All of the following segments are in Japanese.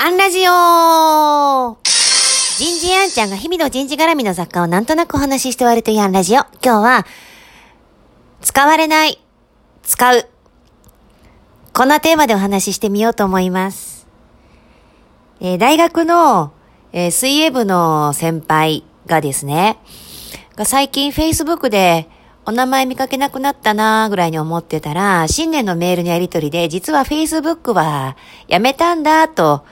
アンラジオ人事アンちゃんが日々の人事絡みの雑貨をなんとなくお話しして終わるというアンラジオ。今日は、使われない、使う。こんなテーマでお話ししてみようと思います。えー大学の、えー水泳部の先輩がですね、が最近 Facebook でお名前見かけなくなったなーぐらいに思ってたら、新年のメールのやり取りで、実は Facebook はやめたんだと、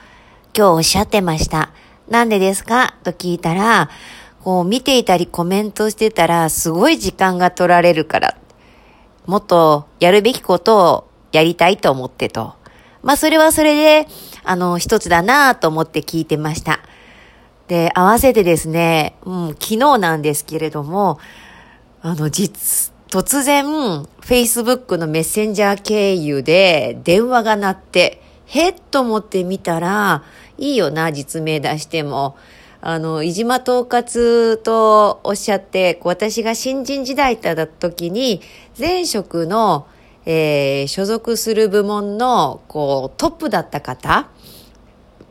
今日おっしゃってました。なんでですか？と聞いたら、こう見ていたりコメントしてたら、すごい時間が取られるから。もっとやるべきことをやりたいと思ってと。まあそれはそれで、あの、一つだなぁと思って聞いてました。で、合わせてですね、うん、昨日なんですけれども、あの、実、突然、Facebook のメッセンジャー経由で電話が鳴って、へっと思ってみたら、いいよな、実名出しても。あの、いじま統括とおっしゃって、私が新人時代だった時に、前職の、えー所属する部門の、こう、トップだった方、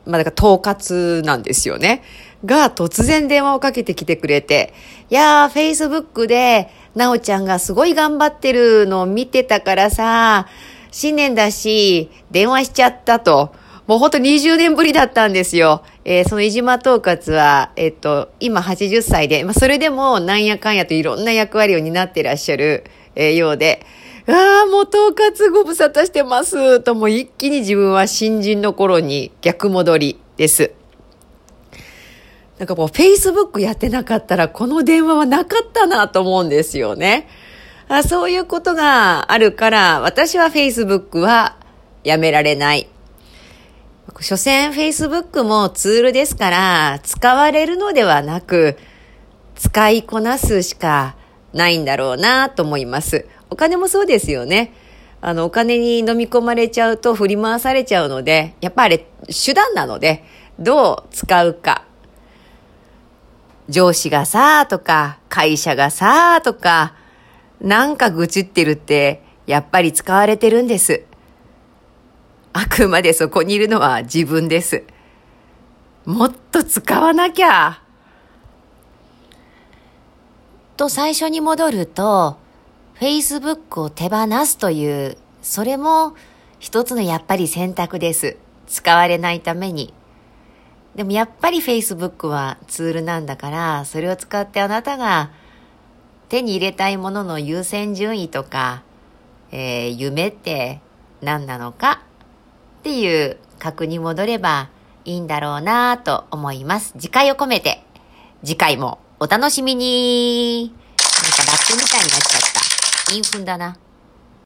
まあ、だから統括なんですよね。が突然電話をかけてきてくれて、いやー、Facebook で、なおちゃんがすごい頑張ってるのを見てたからさ、新年だし、電話しちゃったと。もうほんと20年ぶりだったんですよ。えーそのいじま統括は、えっと、今80歳で、まあ、それでもなんやかんやといろんな役割を担ってらっしゃる、えーようで、ああ、もう統括ご無沙汰してます。と、もう一気に自分は新人の頃に逆戻りです。なんかもう Facebook やってなかったらこの電話はなかったなと思うんですよね。あそういうことがあるから、私は Facebook はやめられない。所詮 Facebook もツールですから、使われるのではなく、使いこなすしかないんだろうなと思います。お金もそうですよね。あの、お金に飲み込まれちゃうと振り回されちゃうので、やっぱあれ手段なので、どう使うか。上司がさとか、会社がさとか、なんか愚痴ってるって、やっぱり使われてるんです。あくまでそこにいるのは自分です。もっと使わなきゃ。と最初に戻ると、Facebook を手放すという、それも一つのやっぱり選択です。使われないために。でもやっぱり Facebook はツールなんだから、それを使ってあなたが手に入れたいものの優先順位とか、えー夢って何なのかっていう確認戻ればいいんだろうなと思います。次回を込めて、次回もお楽しみになんかラップみたいになっちゃった。インフンだな。